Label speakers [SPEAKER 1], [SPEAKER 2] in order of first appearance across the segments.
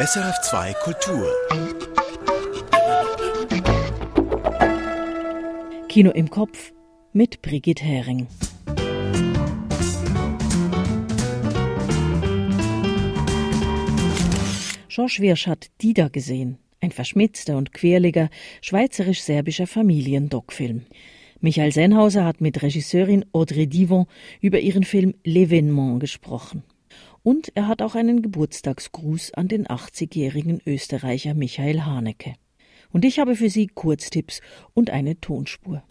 [SPEAKER 1] SRF2 Kultur.
[SPEAKER 2] Kino im Kopf mit Brigitte Hering. George Wirsch hat Dida gesehen. Ein verschmitzter und quirliger schweizerisch-serbischer Familiendoc-Film. Michael Sennhauser hat mit Regisseurin Audrey Divon über ihren Film L'Evénement gesprochen. Und er hat auch einen Geburtstagsgruß an den 80-jährigen Österreicher Michael Haneke. Und ich habe für Sie Kurztipps und eine Tonspur.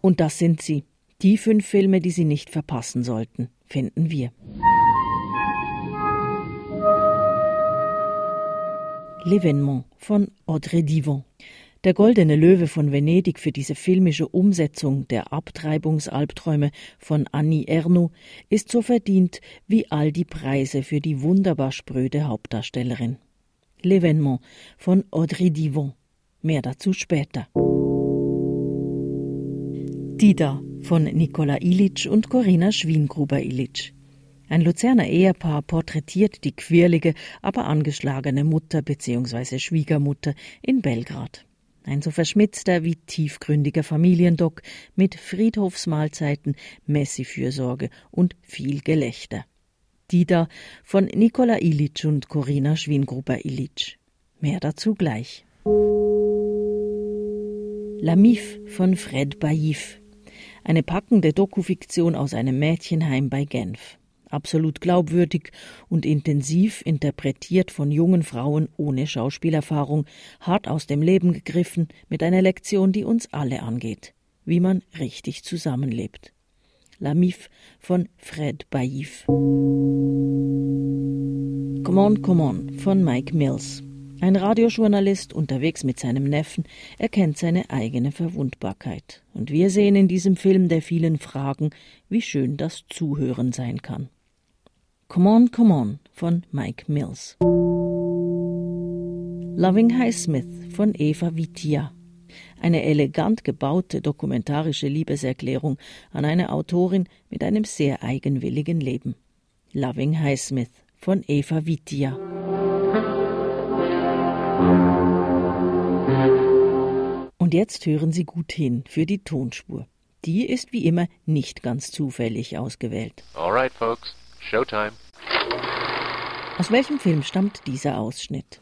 [SPEAKER 2] Und das sind sie, die fünf Filme, die Sie nicht verpassen sollten, finden wir. L'Evénement von Audrey Divon. Der Goldene Löwe von Venedig für diese filmische Umsetzung der Abtreibungsalbträume von Annie Ernaux ist so verdient wie all die Preise für die wunderbar spröde Hauptdarstellerin. L'Evénement von Audrey Divon. Mehr dazu später. Dida von Nikola Ilic und Corinna Schwiengruber-Ilic. Ein Luzerner Ehepaar porträtiert die quirlige, aber angeschlagene Mutter bzw. Schwiegermutter in Belgrad. Ein so verschmitzter wie tiefgründiger Familiendoc mit Friedhofsmahlzeiten, Messi-Fürsorge und viel Gelächter. Dida von Nikola Ilic und Corina Schwiengruber-Ilic. Mehr dazu gleich. La Mif von Fred Baïf. Eine packende Dokufiktion aus einem Mädchenheim bei Genf absolut glaubwürdig und intensiv interpretiert von jungen Frauen ohne Schauspielerfahrung, hart aus dem Leben gegriffen, mit einer Lektion, die uns alle angeht, wie man richtig zusammenlebt. La Mif von Fred Baïf. Come on, come on von Mike Mills. Ein Radiojournalist unterwegs mit seinem Neffen erkennt seine eigene Verwundbarkeit. Und wir sehen in diesem Film der vielen Fragen, wie schön das Zuhören sein kann. Come On, Come On von Mike Mills. Loving High Smith von Eva Vitia. Eine elegant gebaute dokumentarische Liebeserklärung an eine Autorin mit einem sehr eigenwilligen Leben. Loving High Smith von Eva Vitia. Und jetzt hören Sie gut hin für die Tonspur. Die ist wie immer nicht ganz zufällig ausgewählt.
[SPEAKER 3] All right, folks. Showtime.
[SPEAKER 2] Aus welchem Film stammt dieser Ausschnitt?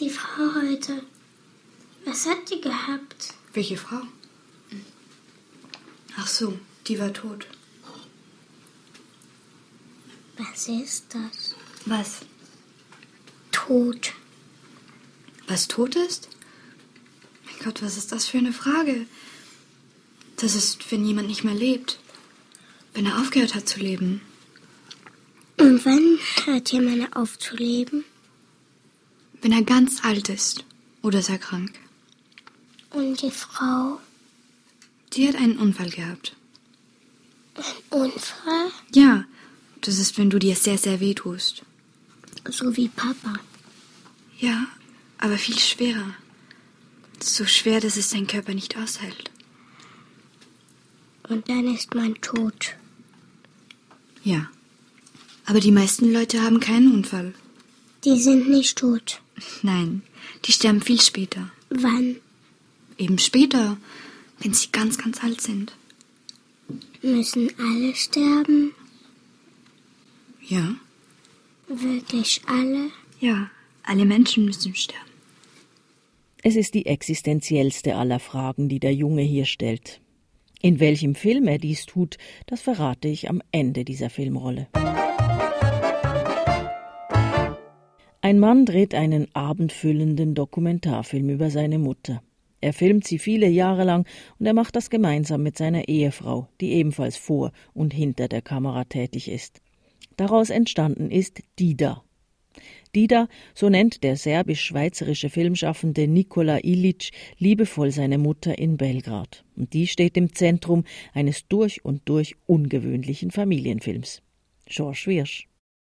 [SPEAKER 4] Die Frau heute. Was hat die gehabt?
[SPEAKER 5] Welche Frau? Ach so, die war tot.
[SPEAKER 4] Was ist das?
[SPEAKER 5] Was?
[SPEAKER 4] Tot.
[SPEAKER 5] Was tot ist? Mein Gott, was ist das für eine Frage? Das ist, wenn jemand nicht mehr lebt. Wenn er aufgehört hat zu leben.
[SPEAKER 4] Und wann hört jemand auf zu leben?
[SPEAKER 5] Wenn er ganz alt ist. Oder er krank?
[SPEAKER 4] Und die Frau?
[SPEAKER 5] Die hat einen Unfall gehabt.
[SPEAKER 4] Ein Unfall?
[SPEAKER 5] Ja, das ist, wenn du dir sehr, sehr weh tust.
[SPEAKER 4] So wie Papa.
[SPEAKER 5] Ja, aber viel schwerer. So schwer, dass es dein Körper nicht aushält.
[SPEAKER 4] Und dann ist man tot.
[SPEAKER 5] Ja. Aber die meisten Leute haben keinen Unfall.
[SPEAKER 4] Die sind nicht tot.
[SPEAKER 5] Nein, die sterben viel später.
[SPEAKER 4] Wann?
[SPEAKER 5] Eben später, wenn sie ganz, ganz alt sind.
[SPEAKER 4] Müssen alle sterben?
[SPEAKER 5] Ja.
[SPEAKER 4] Wirklich alle?
[SPEAKER 5] Ja, alle Menschen müssen sterben.
[SPEAKER 2] Es ist die existenziellste aller Fragen, die der Junge hier stellt. In welchem Film er dies tut, das verrate ich am Ende dieser Filmrolle. Ein Mann dreht einen abendfüllenden Dokumentarfilm über seine Mutter. Er filmt sie viele Jahre lang und er macht das gemeinsam mit seiner Ehefrau, die ebenfalls vor und hinter der Kamera tätig ist. Daraus entstanden ist Dida. Dida, so nennt der serbisch-schweizerische Filmschaffende Nikola Ilic liebevoll seine Mutter in Belgrad. Und die steht im Zentrum eines durch und durch ungewöhnlichen Familienfilms. George Wirsch.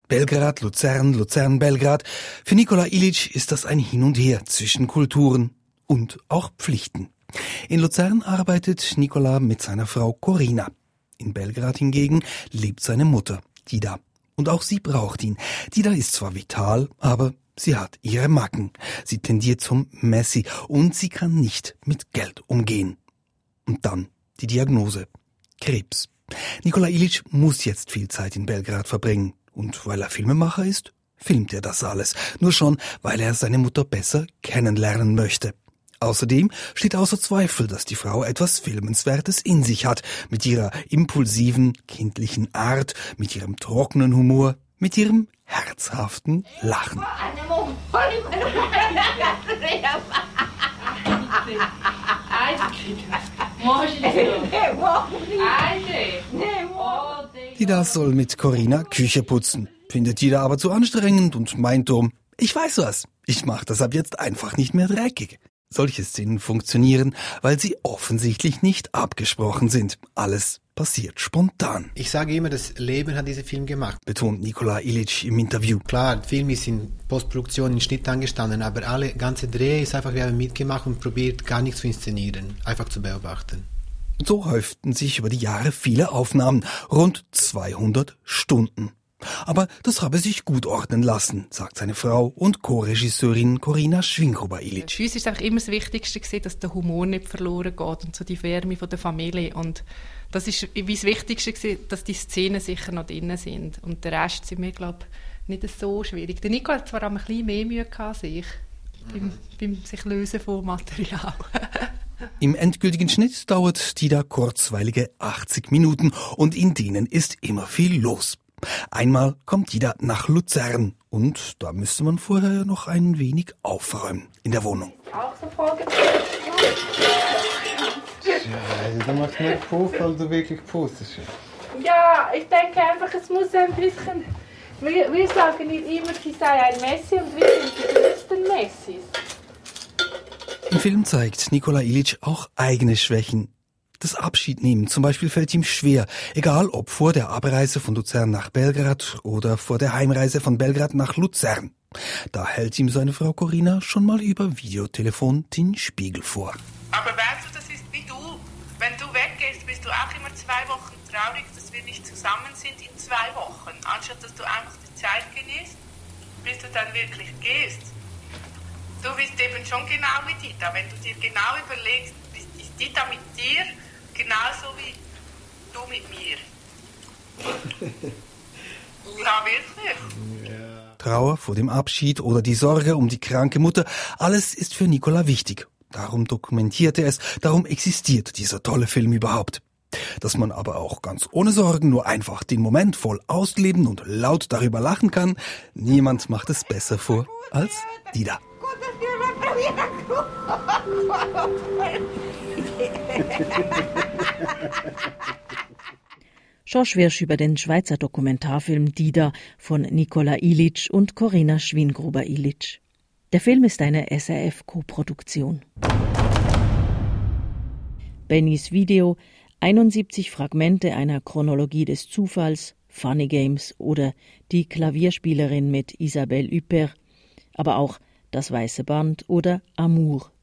[SPEAKER 6] Belgrad, Luzern, Luzern, Belgrad. Für Nikola Ilic ist das ein Hin und Her zwischen Kulturen und auch Pflichten. In Luzern arbeitet Nikola mit seiner Frau Corina. In Belgrad hingegen lebt seine Mutter, Dida. Und auch sie braucht ihn. Dida ist zwar vital, aber sie hat ihre Macken. Sie tendiert zum Messi und sie kann nicht mit Geld umgehen. Und dann die Diagnose. Krebs. Nikola Ilic muss jetzt viel Zeit in Belgrad verbringen. Und weil er Filmemacher ist, filmt er das alles. Nur schon, weil er seine Mutter besser kennenlernen möchte. Außerdem steht außer Zweifel, dass die Frau etwas Filmenswertes in sich hat, mit ihrer impulsiven, kindlichen Art, mit ihrem trockenen Humor, mit ihrem herzhaften Lachen. Dida soll mit Corinna Küche putzen, findet Dida aber zu anstrengend und meint um, ich weiß was, ich mach das ab jetzt einfach nicht mehr dreckig. Solche Szenen funktionieren, weil sie offensichtlich nicht abgesprochen sind. Alles passiert spontan.
[SPEAKER 1] Ich sage immer, das Leben hat diesen Film gemacht.
[SPEAKER 6] Betont Nikola Ilic im Interview.
[SPEAKER 1] Klar, der Film ist in Postproduktion, in Schnitt angestanden, aber alle ganze Dreh ist einfach, wir haben mitgemacht und probiert gar nichts zu inszenieren, einfach zu beobachten.
[SPEAKER 6] So häuften sich über die Jahre viele Aufnahmen, rund 200 Stunden. Aber das habe sich gut ordnen lassen, sagt seine Frau und Co-Regisseurin Corina Schwingruber-Ilic.
[SPEAKER 7] Für uns ist einfach immer das Wichtigste, dass der Humor nicht verloren geht und so die Wärme von der Familie. Und das ist wie das Wichtigste, dass die Szenen sicher noch drin sind. Und der Rest sind mir, glaube ich, nicht so schwierig. Der Nico hat zwar ein bisschen mehr Mühe gehabt als ich, beim, beim sich lösen von Material.
[SPEAKER 6] Im endgültigen Schnitt dauert die da kurzweilige 80 Minuten und in denen ist immer viel los. Einmal kommt jeder nach Luzern und da müsste man vorher noch ein wenig aufräumen in der Wohnung.
[SPEAKER 8] Auch so vorgezogen?
[SPEAKER 9] Ja, also du machst nur Puff, weil du wirklich pustest.
[SPEAKER 8] Ja, ich denke einfach, es muss ein bisschen. Wir, wir sagen nicht immer, sie sei ein Messi und wir sind die größten Messis.
[SPEAKER 6] Im Film zeigt Nikola Ilic auch eigene Schwächen. Das Abschiednehmen zum Beispiel fällt ihm schwer, egal ob vor der Abreise von Luzern nach Belgrad oder vor der Heimreise von Belgrad nach Luzern. Da hält ihm seine Frau Corinna schon mal über Videotelefon den Spiegel vor.
[SPEAKER 10] Aber weißt du, das ist wie du. Wenn du weggehst, bist du auch immer zwei Wochen traurig, dass wir nicht zusammen sind in zwei Wochen. Anstatt dass du einfach die Zeit genießt, bis du dann wirklich gehst. Du bist eben schon genau wie Dita. Wenn du dir genau überlegst, ist Dita mit dir genauso wie du mit mir. ja, wirklich.
[SPEAKER 6] Trauer vor dem Abschied oder die Sorge um die kranke Mutter, alles ist für Nikola wichtig. Darum dokumentiert er es, darum existiert dieser tolle Film überhaupt. Dass man aber auch ganz ohne Sorgen nur einfach den Moment voll ausleben und laut darüber lachen kann, niemand macht es besser vor als Dida.
[SPEAKER 2] Schorsch Wirsch über den Schweizer Dokumentarfilm Dida von Nikola Ilic und Corinna Schwingruber-Ilic. Der Film ist eine SRF-Koproduktion. Bennys Video 71 Fragmente einer Chronologie des Zufalls, Funny Games oder Die Klavierspielerin mit Isabelle Huppert, aber auch Das Weiße Band oder Amour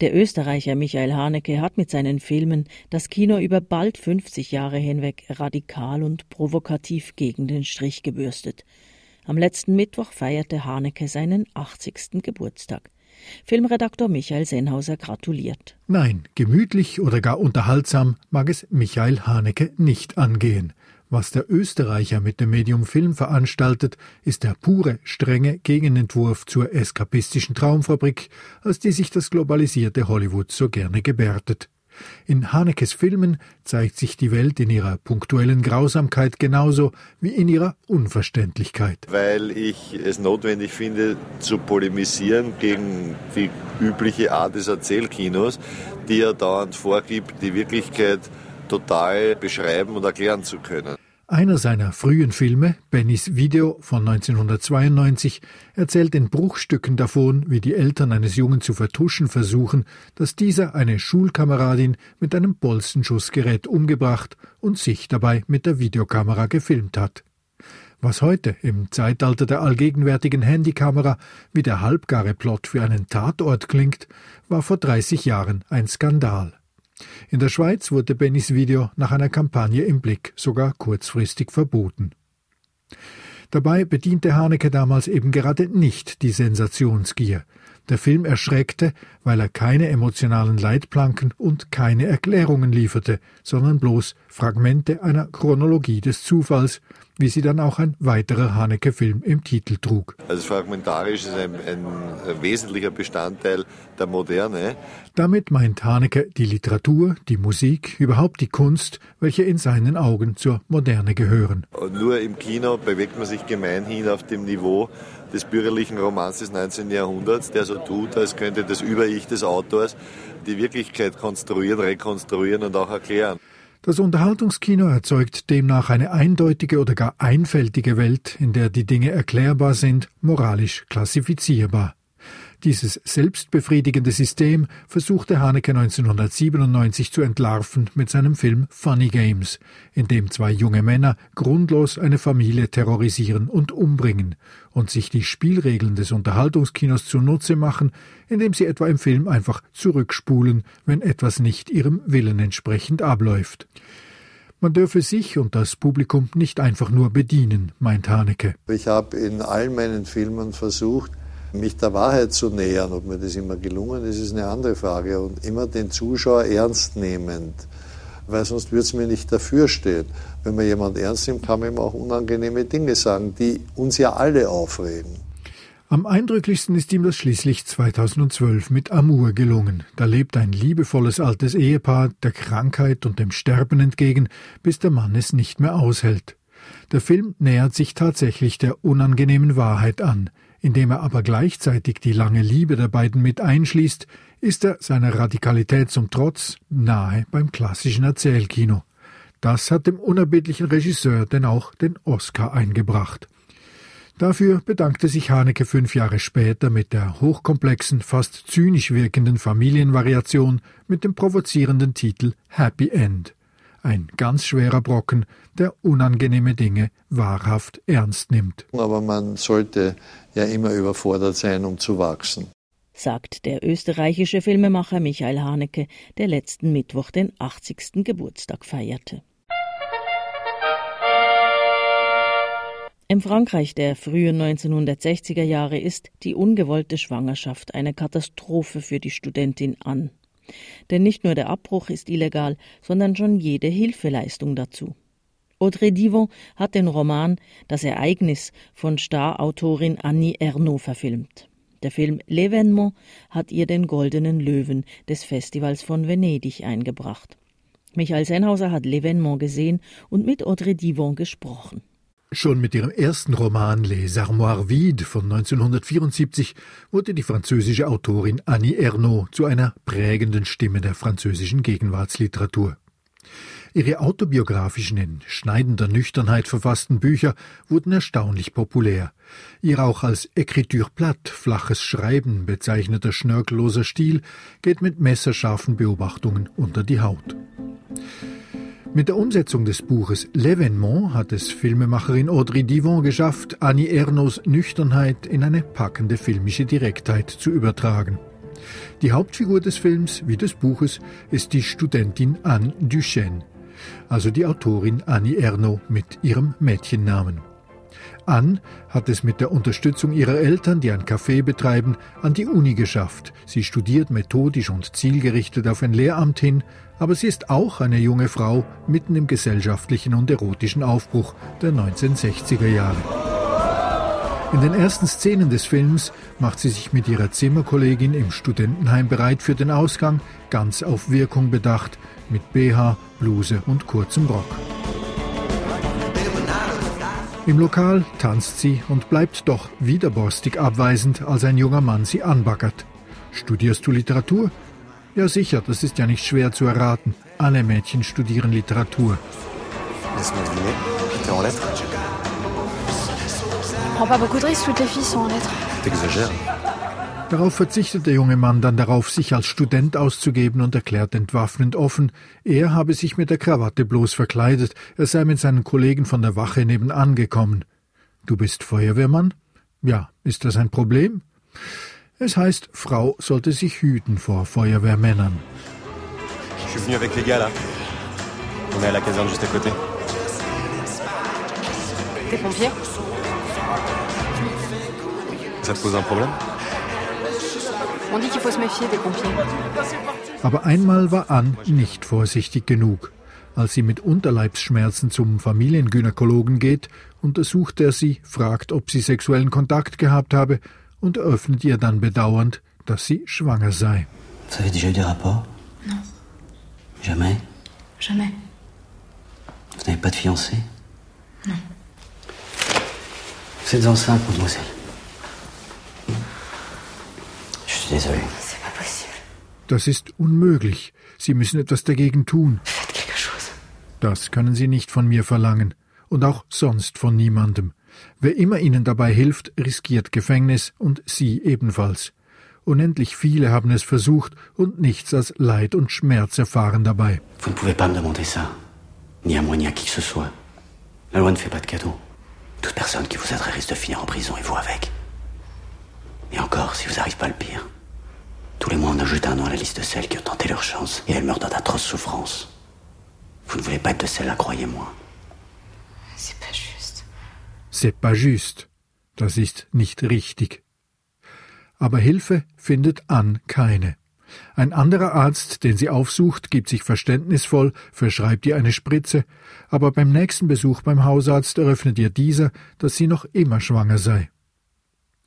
[SPEAKER 2] der Österreicher Michael Haneke hat mit seinen Filmen das Kino über bald 50 Jahre hinweg radikal und provokativ gegen den Strich gebürstet. Am letzten Mittwoch feierte Haneke seinen 80. Geburtstag. Filmredaktor Michael Senhauser gratuliert.
[SPEAKER 11] Nein, gemütlich oder gar unterhaltsam mag es Michael Haneke nicht angehen. Was der Österreicher mit dem Medium Film veranstaltet, ist der pure, strenge Gegenentwurf zur eskapistischen Traumfabrik, als die sich das globalisierte Hollywood so gerne gebärdet. In Hanekes Filmen zeigt sich die Welt in ihrer punktuellen Grausamkeit genauso wie in ihrer Unverständlichkeit.
[SPEAKER 12] Weil ich es notwendig finde, zu polemisieren gegen die übliche Art des Erzählkinos, die ja dauernd vorgibt, die Wirklichkeit total beschreiben und erklären zu können.
[SPEAKER 11] Einer seiner frühen Filme, Bennys Video von 1992, erzählt in Bruchstücken davon, wie die Eltern eines Jungen zu vertuschen versuchen, dass dieser eine Schulkameradin mit einem Bolzenschussgerät umgebracht und sich dabei mit der Videokamera gefilmt hat. Was heute im Zeitalter der allgegenwärtigen Handykamera wie der halbgare Plot für einen Tatort klingt, war vor 30 Jahren ein Skandal. In der Schweiz wurde Bennys Video nach einer Kampagne im Blick sogar kurzfristig verboten. Dabei bediente Haneke damals eben gerade nicht die Sensationsgier. Der Film erschreckte, weil er keine emotionalen Leitplanken und keine Erklärungen lieferte, sondern bloß Fragmente einer Chronologie des Zufalls, wie sie dann auch ein weiterer Haneke-Film im Titel trug.
[SPEAKER 12] Also fragmentarisch ist ein, ein, wesentlicher Bestandteil der Moderne.
[SPEAKER 11] Damit meint Haneke die Literatur, die Musik, überhaupt die Kunst, welche in seinen Augen zur Moderne gehören.
[SPEAKER 12] Und nur im Kino bewegt man sich gemeinhin auf dem Niveau des bürgerlichen Romans des 19. Jahrhunderts, der so tut, als könnte das Über-Ich des Autors die Wirklichkeit konstruieren, rekonstruieren und auch erklären.
[SPEAKER 11] Das Unterhaltungskino erzeugt demnach eine eindeutige oder gar einfältige Welt, in der die Dinge erklärbar sind, moralisch klassifizierbar. Dieses selbstbefriedigende System versuchte Haneke 1997 zu entlarven mit seinem Film Funny Games, in dem zwei junge Männer grundlos eine Familie terrorisieren und umbringen und sich die Spielregeln des Unterhaltungskinos zunutze machen, indem sie etwa im Film einfach zurückspulen, wenn etwas nicht ihrem Willen entsprechend abläuft. Man dürfe sich und das Publikum nicht einfach nur bedienen, meint Haneke.
[SPEAKER 13] Ich habe in all meinen Filmen versucht, mich der Wahrheit zu nähern. Ob mir das immer gelungen ist, ist eine andere Frage. Und immer den Zuschauer ernst nehmend, weil sonst würde es mir nicht dafür stehen. Wenn man jemand ernst nimmt, kann man ihm auch unangenehme Dinge sagen, die uns ja alle aufregen.
[SPEAKER 11] Am eindrücklichsten ist ihm das schließlich 2012 mit Amour gelungen. Da lebt ein liebevolles altes Ehepaar der Krankheit und dem Sterben entgegen, bis der Mann es nicht mehr aushält. Der Film nähert sich tatsächlich der unangenehmen Wahrheit an. Indem er aber gleichzeitig die lange Liebe der beiden mit einschließt, ist er seiner Radikalität zum Trotz nahe beim klassischen Erzählkino. Das hat dem unerbittlichen Regisseur denn auch den Oscar eingebracht. Dafür bedankte sich Haneke fünf Jahre später mit der hochkomplexen, fast zynisch wirkenden Familienvariation mit dem provozierenden Titel Happy End. Ein ganz schwerer Brocken, der unangenehme Dinge wahrhaft ernst nimmt.
[SPEAKER 13] Aber man sollte ja immer überfordert sein, um zu wachsen.
[SPEAKER 2] Sagt der österreichische Filmemacher Michael Haneke, der letzten Mittwoch den 80. Geburtstag feierte. Im Frankreich der frühen 1960er Jahre ist die ungewollte Schwangerschaft eine Katastrophe für die Studentin an. Denn nicht nur der Abbruch ist illegal, sondern schon jede Hilfeleistung dazu. Audrey Divon hat den Roman Das Ereignis von Starautorin Annie Ernaux verfilmt. Der Film L'Evénement hat ihr den Goldenen Löwen des Festivals von Venedig eingebracht. Michael Sennhauser hat L'Evénement gesehen und mit Audrey Divon gesprochen.
[SPEAKER 11] Schon mit ihrem ersten Roman Les Armoires Vides von 1974 wurde die französische Autorin Annie Ernaux zu einer prägenden Stimme der französischen Gegenwartsliteratur. Ihre autobiografischen, in schneidender Nüchternheit verfassten Bücher wurden erstaunlich populär. Ihr auch als Écriture plate, flaches Schreiben bezeichneter schnörkelloser Stil geht mit messerscharfen Beobachtungen unter die Haut. Mit der Umsetzung des Buches L'Evénement hat es Filmemacherin Audrey Divon geschafft, Annie Ernaux Nüchternheit in eine packende filmische Direktheit zu übertragen. Die Hauptfigur des Films wie des Buches ist die Studentin Anne Duchesne also die Autorin Annie Ernaux mit ihrem Mädchennamen. Anne hat es mit der Unterstützung ihrer Eltern, die ein Café betreiben, an die Uni geschafft. Sie studiert methodisch und zielgerichtet auf ein Lehramt hin, aber sie ist auch eine junge Frau mitten im gesellschaftlichen und erotischen Aufbruch der 1960er Jahre. In den ersten Szenen des Films macht sie sich mit ihrer Zimmerkollegin im Studentenheim bereit für den Ausgang, ganz auf Wirkung bedacht, mit BH, Bluse und kurzem Rock. Im Lokal tanzt sie und bleibt doch widerborstig abweisend, als ein junger Mann sie anbaggert. Studierst du Literatur? Ja sicher, das ist ja nicht schwer zu erraten. Alle Mädchen studieren Literatur. Laisse-moi deviner, t'es en lettres Prends pas beaucoup de risques, toutes les filles sont en lettres. T'exagères. Darauf verzichtet der junge Mann dann darauf, sich als Student auszugeben und erklärt entwaffnend offen, er habe sich mit der Krawatte bloß verkleidet, er sei mit seinen Kollegen von der Wache nebenan gekommen. Du bist Feuerwehrmann? Ja, ist das ein Problem? Es heißt, Frau sollte sich hüten vor Feuerwehrmännern.
[SPEAKER 14] suis venu avec les gars là. On est à la caserne juste à côté.
[SPEAKER 15] T'es pompier
[SPEAKER 14] Ça pose un problème
[SPEAKER 15] On dit qu'il faut se méfier des pompiers.
[SPEAKER 11] Aber einmal war Ann nicht vorsichtig genug. Als sie mit Unterleibsschmerzen zum Familiengynäkologen geht, untersucht er sie, fragt, ob sie sexuellen Kontakt gehabt habe und eröffnet ihr dann bedauernd, dass sie schwanger sei.
[SPEAKER 16] Vous avez déjà eu des rapports
[SPEAKER 5] Non.
[SPEAKER 16] Jamais
[SPEAKER 5] Jamais.
[SPEAKER 16] Vous n'avez pas de fiancé
[SPEAKER 5] Non.
[SPEAKER 16] Vous êtes enceinte, mademoiselle. Je suis désolé.
[SPEAKER 5] C'est pas possible.
[SPEAKER 11] Das ist unmöglich. Sie müssen etwas dagegen tun. Das können Sie nicht von mir verlangen. Und auch sonst von niemandem. Wer immer Ihnen dabei hilft, riskiert Gefängnis und Sie ebenfalls. Unendlich viele haben es versucht und nichts als Leid und Schmerz erfahren dabei.
[SPEAKER 16] Vous ne pouvez pas me demander ça. Ni à moi, ni à qui que ce soit. La loi ne fait pas de cadeaux. Toute personne qui vous aiderait risque de finir en prison et vous avec. Et encore, si vous n'arrive pas le pire. Tous les mois, on ajoute un nom à la liste de celles qui ont tenté leur chance et elles meurent dans d'atroces souffrances. Vous ne voulez pas être de celles-là, croyez-moi.
[SPEAKER 5] C'est pas juste.
[SPEAKER 11] C'est pas juste. Das ist nicht richtig. Aber Hilfe findet Ann keine. Ein anderer Arzt, den sie aufsucht, gibt sich verständnisvoll, verschreibt ihr eine Spritze, aber beim nächsten Besuch beim Hausarzt eröffnet ihr dieser, dass sie noch immer schwanger sei.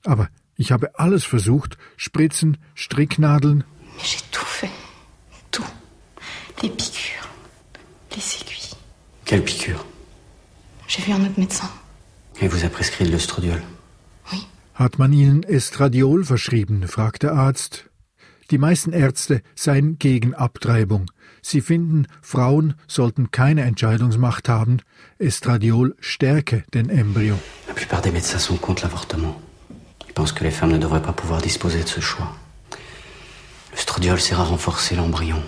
[SPEAKER 11] Aber ich habe alles versucht, Spritzen, Stricknadeln,
[SPEAKER 5] Mais j'ai tout fait. Tout. Les piqûres. Les aiguilles.
[SPEAKER 16] Quelle piqûre
[SPEAKER 5] J'ai vu un autre médecin.
[SPEAKER 16] Elle vous a prescrit de l'œstradiol.
[SPEAKER 11] Hat man ihnen Estradiol verschrieben? fragt der Arzt. Die meisten Ärzte seien gegen Abtreibung. Sie finden, Frauen sollten keine Entscheidungsmacht haben. Estradiol stärke den Embryo.
[SPEAKER 16] La plupart des médecins sont contre l'avortement. Ils pensent que les femmes ne devraient pas pouvoir disposer de ce choix. L'œstradiol sert à renforcer l'embryon.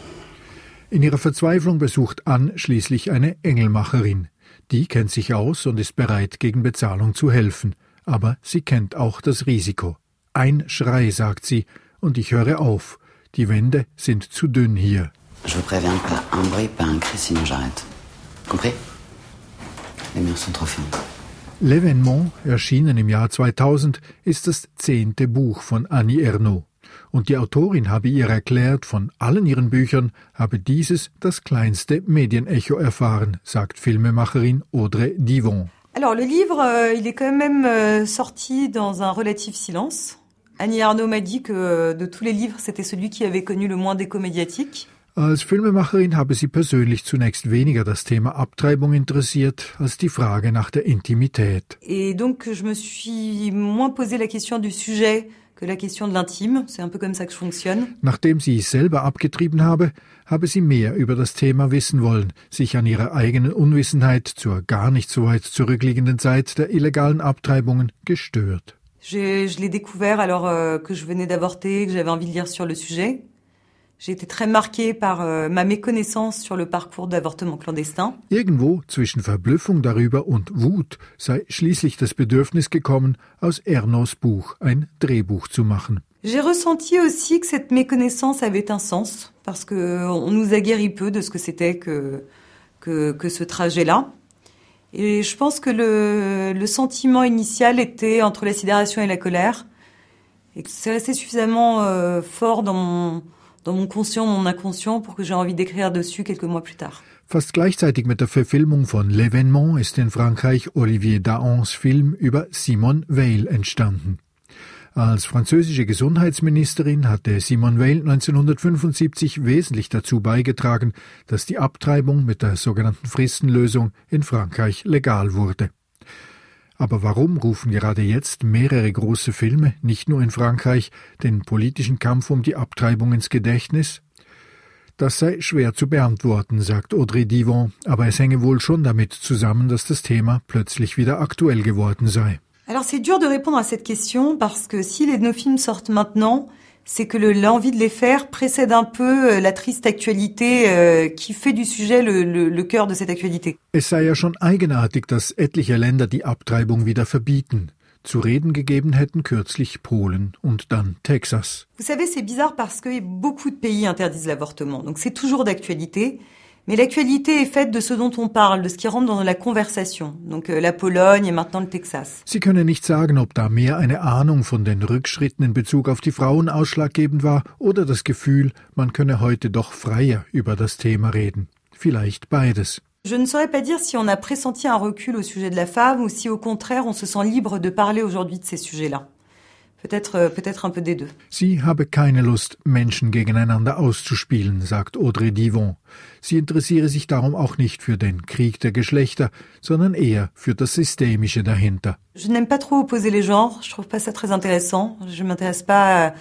[SPEAKER 11] In ihrer Verzweiflung besucht Ann schließlich eine Engelmacherin. Die kennt sich aus und ist bereit, gegen Bezahlung zu helfen. Aber sie kennt auch das Risiko. Ein Schrei, sagt sie, und ich höre auf. Die Wände sind zu dünn hier.
[SPEAKER 16] Je vous préviens, pas un bruit, pas un cri, sinon j'arrête. Compris Les murs sont trop fins.
[SPEAKER 11] L'Événement, erschienen im Jahr 2000, ist das zehnte Buch von Annie Ernaux. Und die Autorin habe ihr erklärt, von allen ihren Büchern habe dieses das kleinste Medienecho erfahren, sagt Filmemacherin Audrey Divon.
[SPEAKER 17] Alors le livre, euh, il est quand même euh, sorti dans un relatif silence. Annie Arnaud m'a dit que euh, de tous les livres, c'était celui qui avait connu le moins d'écho médiatique.
[SPEAKER 11] Als Filmemacherin habe sie persönlich zunächst weniger das Thema Abtreibung interessiert als die Frage nach der Intimität.
[SPEAKER 17] Et donc je me suis moins posé la question du sujet que la question de l'intime. C'est un peu comme ça que je fonctionne.
[SPEAKER 11] Nachdem sie selber abgetrieben habe, habe sie mehr über das Thema wissen wollen, sich an ihrer eigenen Unwissenheit zur gar nicht so weit zurückliegenden Zeit der illegalen Abtreibungen gestört.
[SPEAKER 17] Je, je l'ai découvert alors euh, que je venais d'avorter, que j'avais envie de lire sur le sujet. J'ai été très marquée par euh, ma méconnaissance sur le parcours d'avortement clandestin.
[SPEAKER 11] Irgendwo zwischen Verblüffung darüber und Wut sei schließlich das Bedürfnis gekommen, aus Ernos Buch ein Drehbuch zu machen.
[SPEAKER 17] J'ai ressenti aussi que cette méconnaissance avait un sens parce que euh, on nous a guéri peu de ce que c'était que, que que ce trajet-là. Et je pense que le, le sentiment initial était entre la sidération et la colère et que c'est resté suffisamment euh, fort dans mon dans mon conscient, mon inconscient pour que j'ai envie d'écrire dessus quelques mois plus tard.
[SPEAKER 11] Fast gleichzeitig mit der Verfilmung von L'Événement ist in Frankreich Olivier Daons Film über Simone Weil entstanden. Als französische Gesundheitsministerin hatte Simone Weil 1975 wesentlich dazu beigetragen, dass die Abtreibung mit der sogenannten Fristenlösung in Frankreich legal wurde. Aber warum rufen gerade jetzt mehrere große Filme, nicht nur in Frankreich, den politischen Kampf um die Abtreibung ins Gedächtnis? Das sei schwer zu beantworten, sagt Audrey Divon, aber es hänge wohl schon damit zusammen, dass das Thema plötzlich wieder aktuell geworden sei.
[SPEAKER 17] Alors c'est dur de répondre à cette question parce que si les nos films sortent maintenant, c'est que le- l'envie de les faire précède un peu euh, la triste actualité euh, qui fait du sujet le, le, le cœur de cette actualité.
[SPEAKER 11] Es sei ja schon eigenartig, dass etliche Länder die Abtreibung wieder verbieten. Zu reden gegeben hätten kürzlich Polen und dann Texas.
[SPEAKER 17] Vous savez, c'est bizarre parce que beaucoup de pays interdisent l'avortement. Donc c'est toujours d'actualité. Mais l'actualité est faite de ce dont on parle, de ce qui rentre dans la conversation. Donc euh, la Pologne et maintenant le Texas.
[SPEAKER 11] Sie können nicht sagen, ob da mehr eine Ahnung von den Rückschritten in Bezug auf die Frauen ausschlaggebend war oder das Gefühl, man könne heute doch freier über das Thema reden. Vielleicht beides.
[SPEAKER 17] Je ne saurais pas dire si on a pressenti un recul au sujet de la femme ou si au contraire on se sent libre de parler aujourd'hui de ces sujets-là. Peut-être euh, peut-être un peu des deux.
[SPEAKER 11] Sie habe keine Lust, Menschen gegeneinander auszuspielen, sagt Audrey Divon. Sie interessiere sich darum auch nicht für den Krieg der Geschlechter, sondern eher für das Systemische dahinter.
[SPEAKER 17] Je n'aime pas trop opposer les genres, je trouve pas ça très intéressant. Je m'intéresse pas à,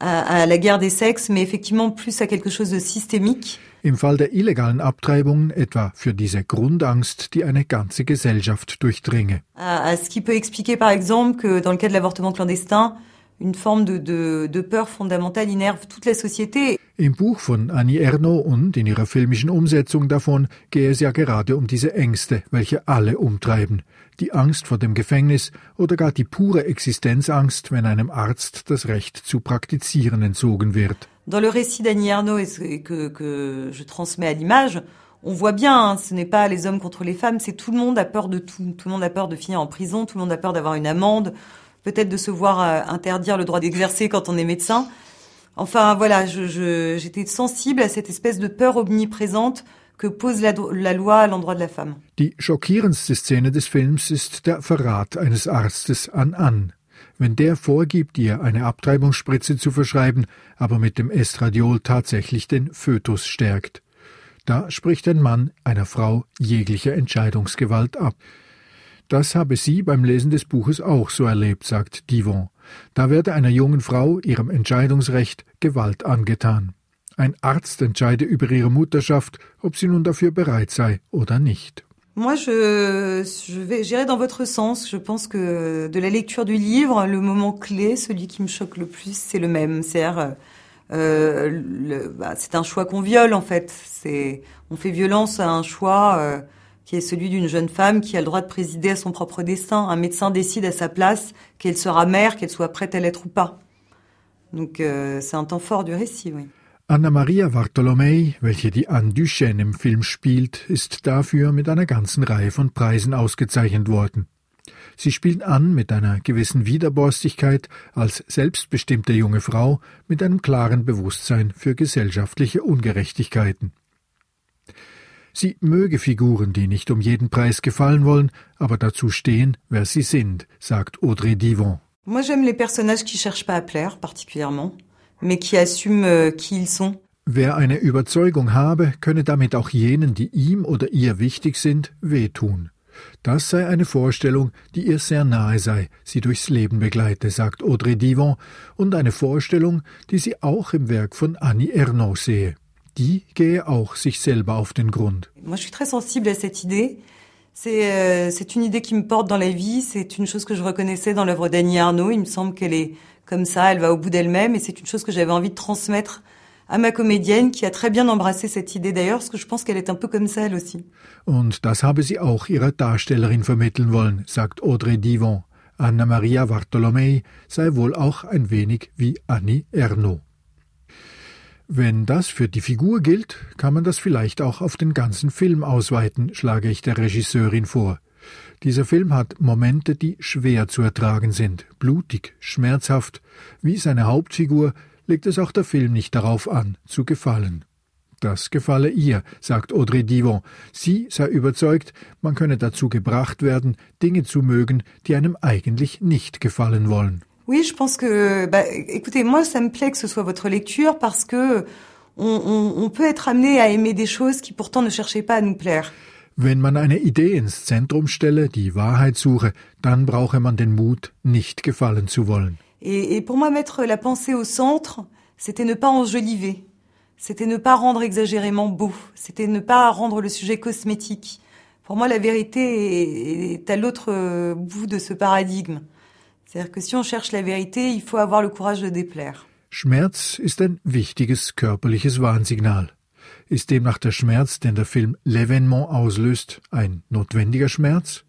[SPEAKER 17] à, à la guerre des sexes, mais effectivement plus à quelque chose de systémique.
[SPEAKER 11] Im Fall der illegalen Abtreibungen etwa für diese Grundangst, die eine ganze Gesellschaft durchdringe.
[SPEAKER 17] Ce qui peut expliquer par exemple que dans le cas de l'avortement clandestin, une forme de, de, de peur fondamentale innerve toute la société.
[SPEAKER 11] Im Buch von Annie Ernaux und in ihrer filmischen Umsetzung davon gehe es ja gerade um diese Ängste, welche alle umtreiben. Die Angst vor dem Gefängnis oder gar die pure Existenzangst, wenn einem Arzt das Recht zu praktizieren entzogen wird.
[SPEAKER 17] Dans le récit d'Annie Ernaux et que, je transmets à l'image, on voit bien, hein, ce n'est pas les hommes contre les femmes, c'est tout le monde a peur de tout. Tout le monde a peur de finir en prison, tout le monde a peur d'avoir une amende, peut-être de se voir euh, interdire le droit d'exercer quand on est médecin. Enfin voilà, j'étais sensible à cette espèce de peur omniprésente que pose la, la Loi à l'endroit de la femme.
[SPEAKER 11] Die schockierendste Szene des Films ist der Verrat eines Arztes an Anne. Wenn der vorgibt, ihr eine Abtreibungsspritze zu verschreiben, aber mit dem Estradiol tatsächlich den Fötus stärkt. Da spricht ein Mann einer Frau jegliche Entscheidungsgewalt ab. Das habe sie beim Lesen des Buches auch so erlebt, sagt Divon. Da werde einer jungen Frau ihrem Entscheidungsrecht Gewalt angetan. Ein Arzt entscheide über ihre Mutterschaft, ob sie nun dafür bereit sei oder nicht.
[SPEAKER 17] Moi, je, je vais, j'irai dans votre sens. Je pense que de la lecture du livre, le moment clé, celui qui me choque le plus, c'est le même. C'est-à-dire, euh, bah, c'est un choix qu'on viole en fait. C'est, on fait violence à un choix euh, qui est celui d'une jeune femme qui a le droit de présider à son propre destin. Un médecin décide à sa place qu'elle sera mère, qu'elle soit prête à l'être ou pas. Donc, euh, c'est un temps fort du récit, oui.
[SPEAKER 11] Anna Maria Bartolomei, welche die Anne Duchesne im Film spielt, ist dafür mit einer ganzen Reihe von Preisen ausgezeichnet worden. Sie spielt an mit einer gewissen Widerborstigkeit als selbstbestimmte junge Frau mit einem klaren Bewusstsein für gesellschaftliche Ungerechtigkeiten. Sie möge Figuren, die nicht um jeden Preis gefallen wollen, aber dazu stehen, wer sie sind, sagt Audrey Divon.
[SPEAKER 17] Moi, j'aime les personnages qui cherchent pas à plaire, particulièrement. Mais qui assument euh, qui ils sont.
[SPEAKER 11] Wer eine Überzeugung habe, könne damit auch jenen, die ihm oder ihr wichtig sind, wehtun. Das sei eine Vorstellung, die ihr sehr nahe sei, sie durchs Leben begleite, sagt Audrey Divon, und eine Vorstellung, die sie auch im Werk von Annie Ernaux sehe. Die gehe auch sich selber auf den Grund.
[SPEAKER 17] Moi, je suis très sensible à cette idée. C'est euh, une idée qui me porte dans la vie. C'est une chose que je reconnaissais dans l'œuvre d'Annie Ernaux. Il me semble qu'elle est comme ça, elle va au bout d'elle-même et c'est une chose que j'avais envie de transmettre à ma comédienne, qui a très bien embrassé cette Idee d'ailleurs, parce que je pense qu'elle est un peu comme ça elle aussi.
[SPEAKER 11] Und das habe sie auch ihrer Darstellerin vermitteln wollen, sagt Audrey Divon. Anna Maria Bartolomei sei wohl auch ein wenig wie Annie Ernaux. Wenn das für die Figur gilt, kann man das vielleicht auch auf den ganzen Film ausweiten, schlage ich der Regisseurin vor. Dieser Film hat Momente, die schwer zu ertragen sind, blutig, schmerzhaft. Wie seine Hauptfigur legt es auch der Film nicht darauf an, zu gefallen. Das gefalle ihr, sagt Audrey Divon. Sie sei überzeugt, man könne dazu gebracht werden, Dinge zu mögen, die einem eigentlich nicht gefallen wollen.
[SPEAKER 17] Oui, je pense que, bah, écoutez, moi, ça me plaît que ce soit votre lecture parce que on, on, on peut être amené à aimer des choses qui pourtant ne cherchaient pas à nous plaire.
[SPEAKER 11] Wenn man eine Idee ins Zentrum stelle, die Wahrheit suche, dann brauche man den Mut, nicht gefallen zu wollen.
[SPEAKER 17] Et, et pour moi, mettre la pensée au centre, c'était ne pas enjoliver. C'était ne pas rendre exagérément beau. C'était ne pas rendre le sujet cosmétique. Pour moi, la vérité est, est à l'autre bout de ce paradigme. C'est-à-dire que si on cherche la vérité, il faut avoir le courage de déplaire.
[SPEAKER 11] Schmerz ist ein wichtiges körperliches Warnsignal. Ist demnach der Schmerz, den der Film L'Evénement auslöst, ein notwendiger Schmerz?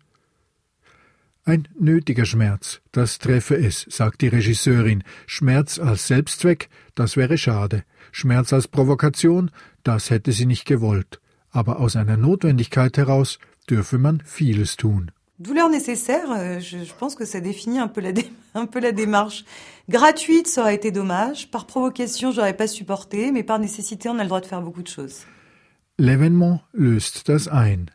[SPEAKER 11] Ein nötiger Schmerz, das treffe es, sagt die Regisseurin. Schmerz als Selbstzweck, das wäre schade. Schmerz als Provokation, das hätte sie nicht gewollt. Aber aus einer Notwendigkeit heraus dürfe man vieles tun.
[SPEAKER 17] Douleur nécessaire, euh, je, pense que ça définit un peu, la un peu la démarche. Gratuite, ça aurait été dommage. Par provocation, j'aurais pas supporté, mais par nécessité, on a le droit de faire beaucoup de choses.
[SPEAKER 11] L'événement löst das ein.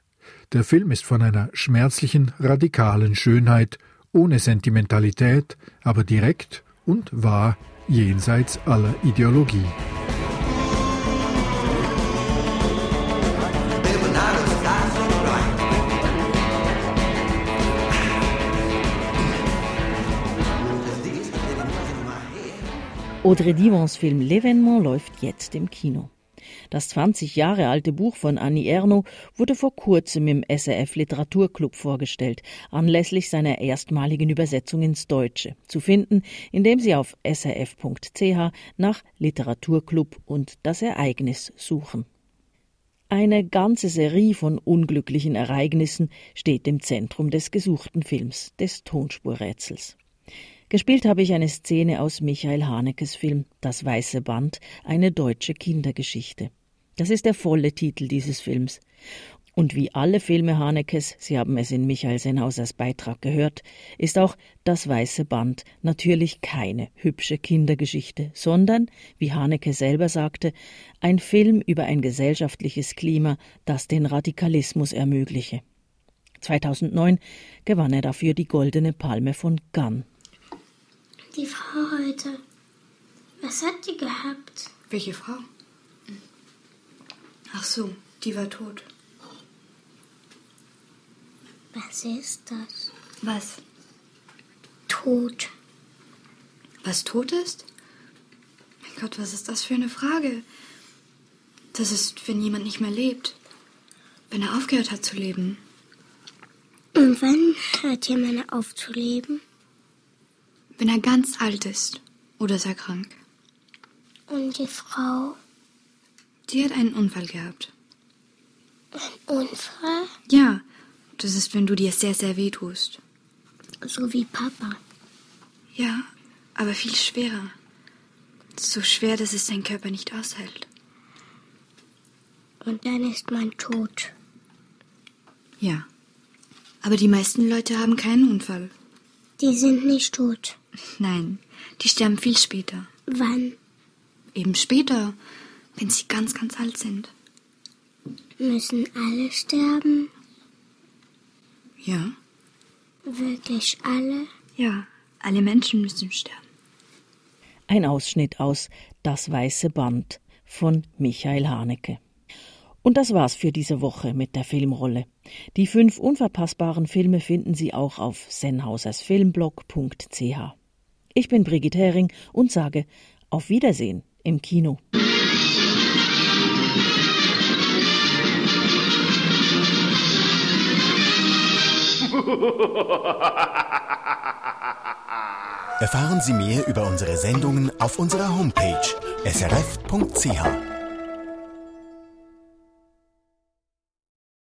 [SPEAKER 11] Der Film ist von einer schmerzlichen, radikalen Schönheit, ohne Sentimentalität, aber direkt und wahr jenseits aller Ideologie.
[SPEAKER 2] Audrey Divons Film L'événement läuft jetzt im Kino. Das 20 Jahre alte Buch von Annie Ernaux wurde vor kurzem im SRF Literaturclub vorgestellt, anlässlich seiner erstmaligen Übersetzung ins Deutsche, zu finden, indem Sie auf srf.ch nach Literaturclub und das Ereignis suchen. Eine ganze Serie von unglücklichen Ereignissen steht im Zentrum des gesuchten Films, des Tonspurrätsels. Gespielt habe ich eine Szene aus Michael Hanekes Film Das Weiße Band, eine deutsche Kindergeschichte. Das ist der volle Titel dieses Films. Und wie alle Filme Hanekes, Sie haben es in Michael Senhausers Beitrag gehört, ist auch Das Weiße Band natürlich keine hübsche Kindergeschichte, sondern, wie Haneke selber sagte, ein Film über ein gesellschaftliches Klima, das den Radikalismus ermögliche. 2009 gewann er dafür die Goldene Palme von Gunn.
[SPEAKER 4] Die Frau heute. Was hat die gehabt?
[SPEAKER 5] Welche Frau? Ach so, die war tot.
[SPEAKER 4] Was ist das?
[SPEAKER 5] Was?
[SPEAKER 4] Tot.
[SPEAKER 5] Was tot ist? Mein Gott, was ist das für eine Frage? Das ist, wenn jemand nicht mehr lebt. Wenn er aufgehört hat zu leben.
[SPEAKER 4] Und wann hört jemand auf zu leben?
[SPEAKER 5] Wenn er ganz alt ist oder sehr krank.
[SPEAKER 4] Und die Frau?
[SPEAKER 5] Die hat einen Unfall gehabt.
[SPEAKER 4] Ein Unfall?
[SPEAKER 5] Ja, das ist, wenn du dir sehr, sehr weh tust.
[SPEAKER 4] So wie Papa.
[SPEAKER 5] Ja, aber viel schwerer. So schwer, dass es dein Körper nicht aushält.
[SPEAKER 4] Und dann ist man tot.
[SPEAKER 5] Ja. Aber die meisten Leute haben keinen Unfall.
[SPEAKER 4] Die sind nicht tot.
[SPEAKER 5] Nein, die sterben viel später.
[SPEAKER 4] Wann?
[SPEAKER 5] Eben später, wenn sie ganz, ganz alt sind.
[SPEAKER 4] Müssen alle sterben?
[SPEAKER 5] Ja.
[SPEAKER 4] Wirklich alle?
[SPEAKER 5] Ja, alle Menschen müssen sterben.
[SPEAKER 2] Ein Ausschnitt aus Das Weiße Band von Michael Haneke. Und das war's für diese Woche mit der Filmrolle. Die fünf unverpassbaren Filme finden Sie auch auf sennhausersfilmblog.ch. Ich bin Brigitte Hering und sage auf Wiedersehen im Kino.
[SPEAKER 18] Erfahren Sie mehr über unsere Sendungen auf unserer Homepage srf.ch.